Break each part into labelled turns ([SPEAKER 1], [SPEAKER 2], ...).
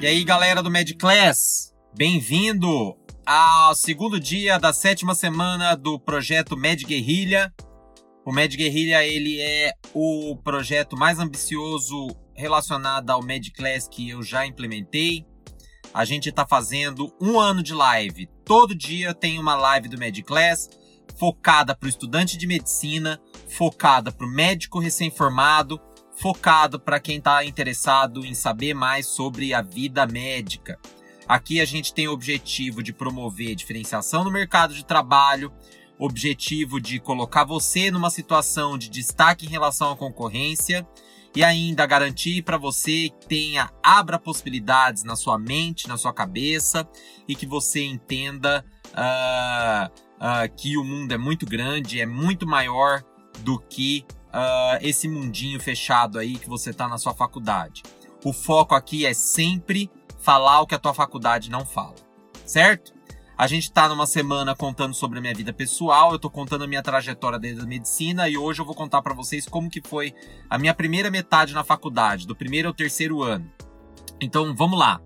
[SPEAKER 1] E aí, galera do Med Class, bem-vindo ao segundo dia da sétima semana do projeto Med Guerrilha. O Med Guerrilha ele é o projeto mais ambicioso relacionado ao Med Class que eu já implementei. A gente está fazendo um ano de live. Todo dia tem uma live do Med Class focada para o estudante de medicina, focada para o médico recém-formado, focado para quem está interessado em saber mais sobre a vida médica. Aqui a gente tem o objetivo de promover diferenciação no mercado de trabalho, objetivo de colocar você numa situação de destaque em relação à concorrência e ainda garantir para você que tenha abra possibilidades na sua mente, na sua cabeça e que você entenda uh, uh, que o mundo é muito grande, é muito maior do que uh, esse mundinho fechado aí que você tá na sua faculdade. O foco aqui é sempre falar o que a tua faculdade não fala, certo? A gente tá numa semana contando sobre a minha vida pessoal, eu tô contando a minha trajetória dentro da medicina e hoje eu vou contar para vocês como que foi a minha primeira metade na faculdade, do primeiro ao terceiro ano. Então, vamos lá.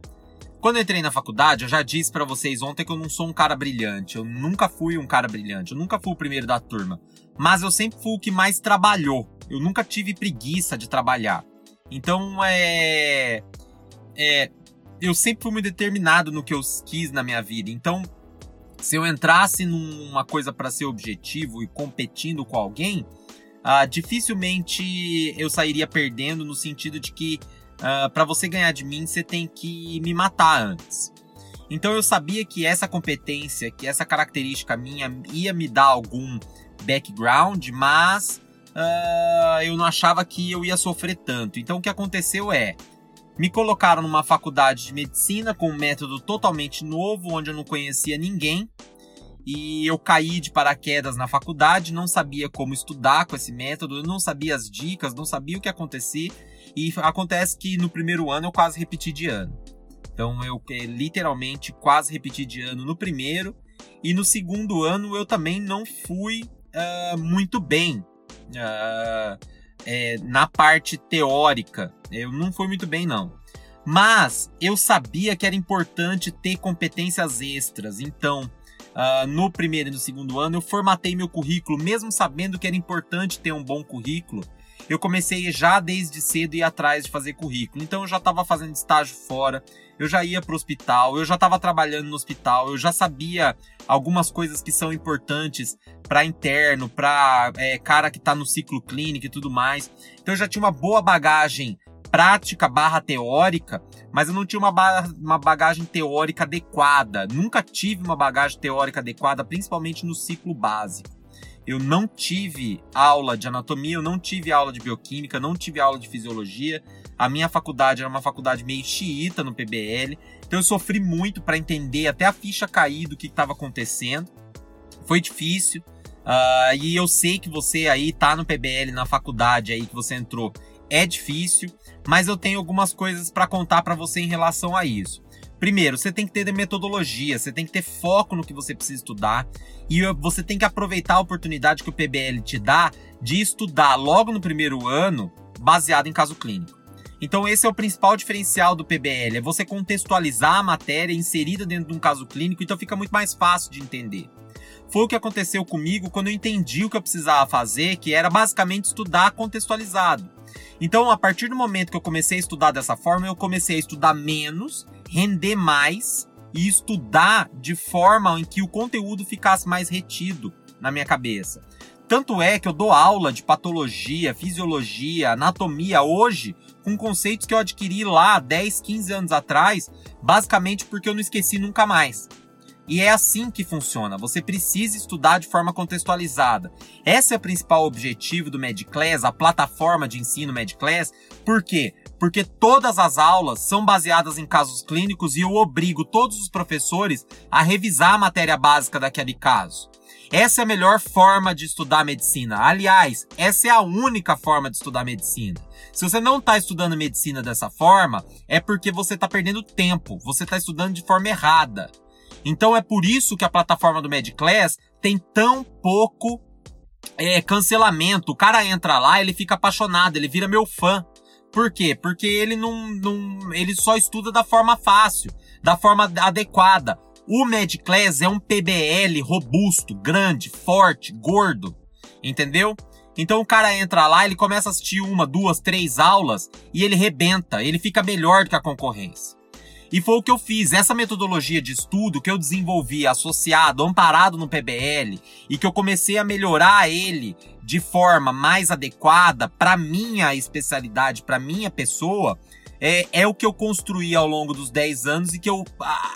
[SPEAKER 1] Quando eu entrei na faculdade, eu já disse para vocês ontem que eu não sou um cara brilhante. Eu nunca fui um cara brilhante. Eu nunca fui o primeiro da turma. Mas eu sempre fui o que mais trabalhou. Eu nunca tive preguiça de trabalhar. Então, é. É eu sempre fui muito determinado no que eu quis na minha vida. Então, se eu entrasse numa coisa para ser objetivo e competindo com alguém, uh, dificilmente eu sairia perdendo no sentido de que uh, ah, para você ganhar de mim você tem que me matar antes. Então eu sabia que essa competência, que essa característica minha ia me dar algum background, mas uh, eu não achava que eu ia sofrer tanto. Então o que aconteceu é me colocaram numa faculdade de medicina com um método totalmente novo, onde eu não conhecia ninguém. E eu caí de paraquedas na faculdade, não sabia como estudar com esse método, eu não sabia as dicas, não sabia o que acontecia. E acontece que no primeiro ano eu quase repeti de ano. Então eu literalmente quase repeti de ano no primeiro. E no segundo ano eu também não fui uh, muito bem. Uh, é, na parte teórica. Eu não fui muito bem, não. Mas eu sabia que era importante ter competências extras. Então, uh, no primeiro e no segundo ano, eu formatei meu currículo, mesmo sabendo que era importante ter um bom currículo. Eu comecei já desde cedo ir atrás de fazer currículo. Então, eu já estava fazendo estágio fora, eu já ia para o hospital, eu já estava trabalhando no hospital, eu já sabia algumas coisas que são importantes para interno, para é, cara que está no ciclo clínico e tudo mais. Então eu já tinha uma boa bagagem prática barra teórica, mas eu não tinha uma, ba uma bagagem teórica adequada. Nunca tive uma bagagem teórica adequada, principalmente no ciclo básico. Eu não tive aula de anatomia, eu não tive aula de bioquímica, não tive aula de fisiologia. A minha faculdade era uma faculdade meio xiita no PBL, então eu sofri muito para entender até a ficha cair do que estava acontecendo. Foi difícil. Uh, e eu sei que você aí tá no PBL, na faculdade aí que você entrou, é difícil, mas eu tenho algumas coisas para contar para você em relação a isso. Primeiro, você tem que ter metodologia, você tem que ter foco no que você precisa estudar e você tem que aproveitar a oportunidade que o PBL te dá de estudar logo no primeiro ano baseado em caso clínico. Então esse é o principal diferencial do PBL, é você contextualizar a matéria inserida dentro de um caso clínico, então fica muito mais fácil de entender. Foi o que aconteceu comigo quando eu entendi o que eu precisava fazer, que era basicamente estudar contextualizado. Então, a partir do momento que eu comecei a estudar dessa forma, eu comecei a estudar menos, render mais e estudar de forma em que o conteúdo ficasse mais retido na minha cabeça. Tanto é que eu dou aula de patologia, fisiologia, anatomia hoje com conceitos que eu adquiri lá 10, 15 anos atrás, basicamente porque eu não esqueci nunca mais. E é assim que funciona. Você precisa estudar de forma contextualizada. Esse é o principal objetivo do MedClass, a plataforma de ensino MedClass. Por quê? Porque todas as aulas são baseadas em casos clínicos e eu obrigo todos os professores a revisar a matéria básica daquele caso. Essa é a melhor forma de estudar medicina. Aliás, essa é a única forma de estudar medicina. Se você não está estudando medicina dessa forma, é porque você está perdendo tempo, você está estudando de forma errada. Então é por isso que a plataforma do MedClass tem tão pouco é, cancelamento. O cara entra lá, ele fica apaixonado, ele vira meu fã. Por quê? Porque ele não, não ele só estuda da forma fácil, da forma adequada. O Medclass é um PBL robusto, grande, forte, gordo, entendeu? Então o cara entra lá, ele começa a assistir uma, duas, três aulas e ele rebenta, ele fica melhor do que a concorrência. E foi o que eu fiz. Essa metodologia de estudo que eu desenvolvi associado, amparado no PBL, e que eu comecei a melhorar ele de forma mais adequada para minha especialidade, para minha pessoa, é, é o que eu construí ao longo dos 10 anos e que eu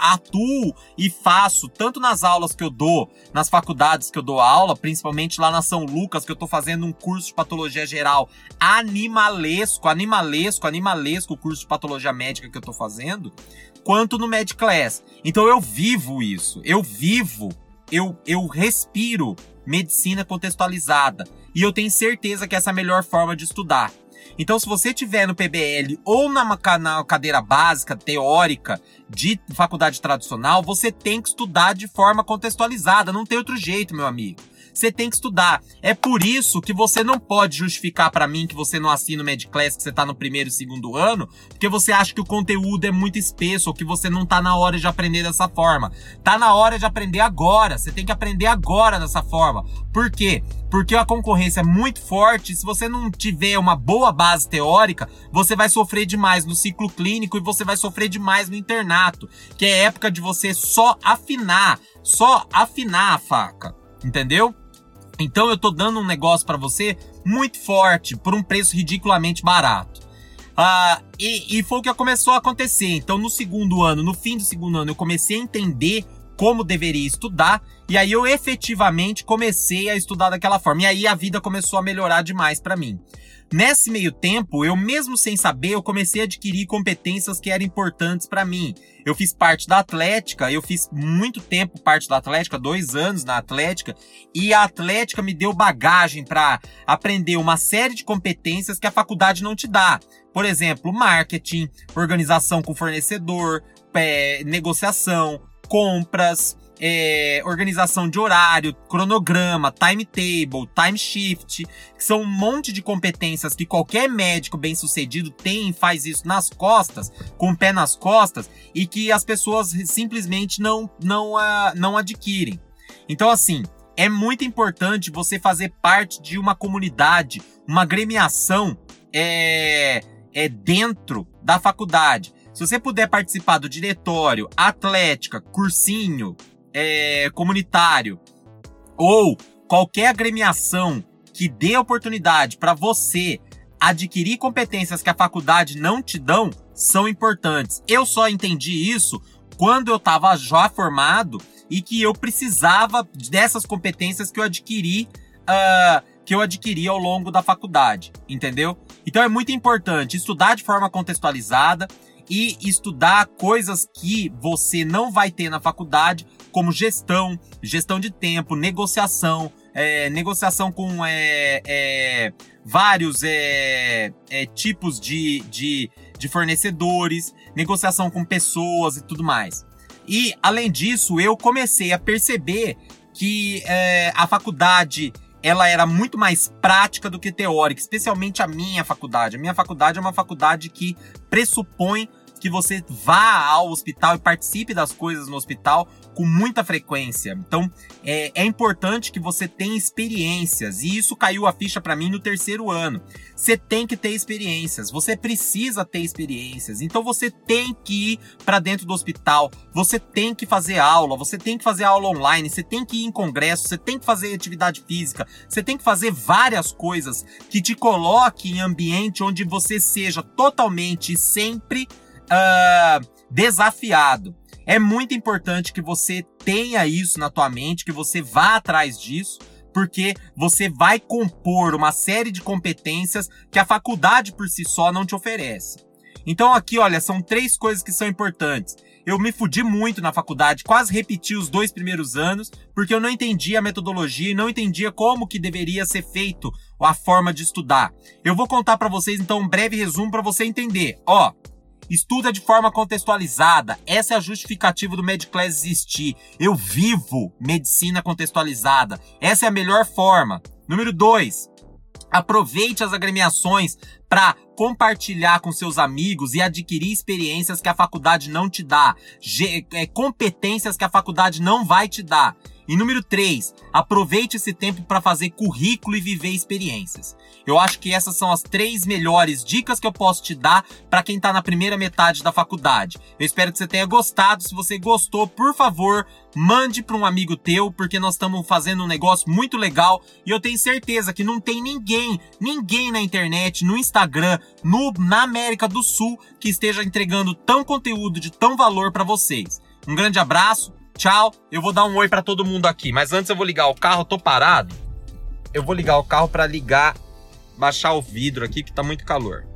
[SPEAKER 1] atuo e faço tanto nas aulas que eu dou, nas faculdades que eu dou aula, principalmente lá na São Lucas, que eu tô fazendo um curso de patologia geral animalesco, animalesco, animalesco, o curso de patologia médica que eu tô fazendo, quanto no Medclass. Então eu vivo isso, eu vivo, eu, eu respiro medicina contextualizada. E eu tenho certeza que essa é a melhor forma de estudar. Então, se você tiver no PBL ou na, na cadeira básica, teórica, de faculdade tradicional, você tem que estudar de forma contextualizada. Não tem outro jeito, meu amigo você tem que estudar. É por isso que você não pode justificar para mim que você não assina o Medclass, que você tá no primeiro e segundo ano, porque você acha que o conteúdo é muito espesso ou que você não tá na hora de aprender dessa forma. Tá na hora de aprender agora. Você tem que aprender agora dessa forma. Por quê? Porque a concorrência é muito forte. Se você não tiver uma boa base teórica, você vai sofrer demais no ciclo clínico e você vai sofrer demais no internato, que é época de você só afinar, só afinar a faca, entendeu? Então eu tô dando um negócio para você muito forte por um preço ridiculamente barato. Ah, e, e foi o que começou a acontecer. Então, no segundo ano, no fim do segundo ano, eu comecei a entender como deveria estudar, e aí eu efetivamente comecei a estudar daquela forma. E aí a vida começou a melhorar demais para mim. Nesse meio tempo, eu mesmo sem saber, eu comecei a adquirir competências que eram importantes para mim. Eu fiz parte da Atlética, eu fiz muito tempo parte da Atlética, dois anos na Atlética, e a Atlética me deu bagagem para aprender uma série de competências que a faculdade não te dá. Por exemplo, marketing, organização com fornecedor, é, negociação, compras, é, organização de horário, cronograma, timetable, time shift, que são um monte de competências que qualquer médico bem sucedido tem e faz isso nas costas, com o pé nas costas, e que as pessoas simplesmente não, não, uh, não adquirem. Então, assim, é muito importante você fazer parte de uma comunidade, uma gremiação é, é dentro da faculdade. Se você puder participar do diretório, atlética, cursinho, é, comunitário ou qualquer agremiação que dê oportunidade para você adquirir competências que a faculdade não te dão, são importantes. Eu só entendi isso quando eu estava já formado e que eu precisava dessas competências que eu adquiri, uh, que eu adquiri ao longo da faculdade, entendeu? Então é muito importante estudar de forma contextualizada, e estudar coisas que você não vai ter na faculdade, como gestão, gestão de tempo, negociação, é, negociação com é, é, vários é, é, tipos de, de, de fornecedores, negociação com pessoas e tudo mais. E, além disso, eu comecei a perceber que é, a faculdade ela era muito mais prática do que teórica, especialmente a minha faculdade. A minha faculdade é uma faculdade que pressupõe que você vá ao hospital e participe das coisas no hospital com muita frequência. Então, é, é importante que você tenha experiências. E isso caiu a ficha para mim no terceiro ano. Você tem que ter experiências. Você precisa ter experiências. Então, você tem que ir para dentro do hospital. Você tem que fazer aula. Você tem que fazer aula online. Você tem que ir em congresso. Você tem que fazer atividade física. Você tem que fazer várias coisas que te coloquem em ambiente onde você seja totalmente e sempre uh, desafiado. É muito importante que você tenha isso na tua mente, que você vá atrás disso, porque você vai compor uma série de competências que a faculdade por si só não te oferece. Então aqui, olha, são três coisas que são importantes. Eu me fudi muito na faculdade, quase repeti os dois primeiros anos, porque eu não entendia a metodologia e não entendia como que deveria ser feito a forma de estudar. Eu vou contar para vocês então um breve resumo para você entender. Ó, Estuda de forma contextualizada. Essa é a justificativa do Mediclass existir. Eu vivo medicina contextualizada. Essa é a melhor forma. Número 2. Aproveite as agremiações para compartilhar com seus amigos e adquirir experiências que a faculdade não te dá, é, competências que a faculdade não vai te dar. E número 3, aproveite esse tempo para fazer currículo e viver experiências. Eu acho que essas são as três melhores dicas que eu posso te dar para quem está na primeira metade da faculdade. Eu espero que você tenha gostado. Se você gostou, por favor, mande para um amigo teu, porque nós estamos fazendo um negócio muito legal e eu tenho certeza que não tem ninguém, ninguém na internet, no Instagram, no na América do Sul que esteja entregando tão conteúdo de tão valor para vocês. Um grande abraço Tchau. Eu vou dar um oi para todo mundo aqui, mas antes eu vou ligar o carro, tô parado. Eu vou ligar o carro para ligar, baixar o vidro aqui que tá muito calor.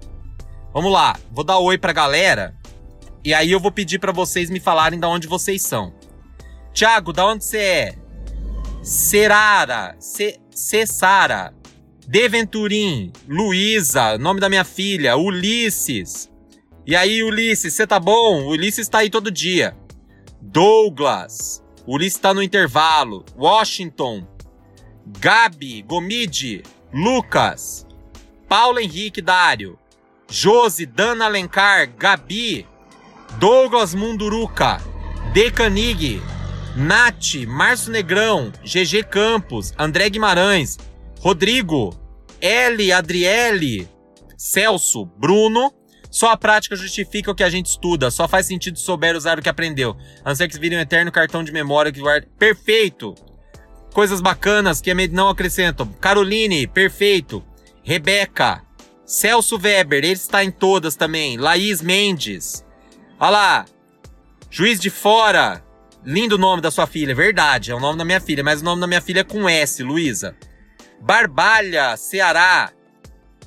[SPEAKER 1] Vamos lá, vou dar oi pra galera e aí eu vou pedir para vocês me falarem de onde vocês são. Tiago, da onde você é? Serara, Cessara, Deventurim, Luísa, nome da minha filha, Ulisses. E aí, Ulisses, você tá bom? Ulisses tá aí todo dia. Douglas. Ulisses está no intervalo. Washington. Gabi, Gomide, Lucas. Paulo Henrique Dário. Josi, Dana Alencar, Gabi. Douglas Munduruca. Decanig. Nath, Márcio Negrão, GG Campos, André Guimarães, Rodrigo, L, Adriele, Celso, Bruno, só a prática justifica o que a gente estuda. Só faz sentido souber usar o que aprendeu. A não ser que vire um eterno cartão de memória que guarda. Perfeito! Coisas bacanas que não acrescentam. Caroline, perfeito. Rebeca. Celso Weber, ele está em todas também. Laís Mendes. Olha lá. Juiz de Fora. Lindo nome da sua filha, verdade. É o nome da minha filha, mas o nome da minha filha é com S, Luísa. Barbalha, Ceará.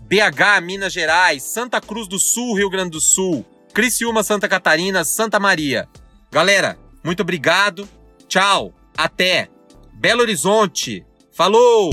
[SPEAKER 1] BH, Minas Gerais, Santa Cruz do Sul, Rio Grande do Sul, Criciúma, Santa Catarina, Santa Maria. Galera, muito obrigado. Tchau. Até. Belo Horizonte. Falou!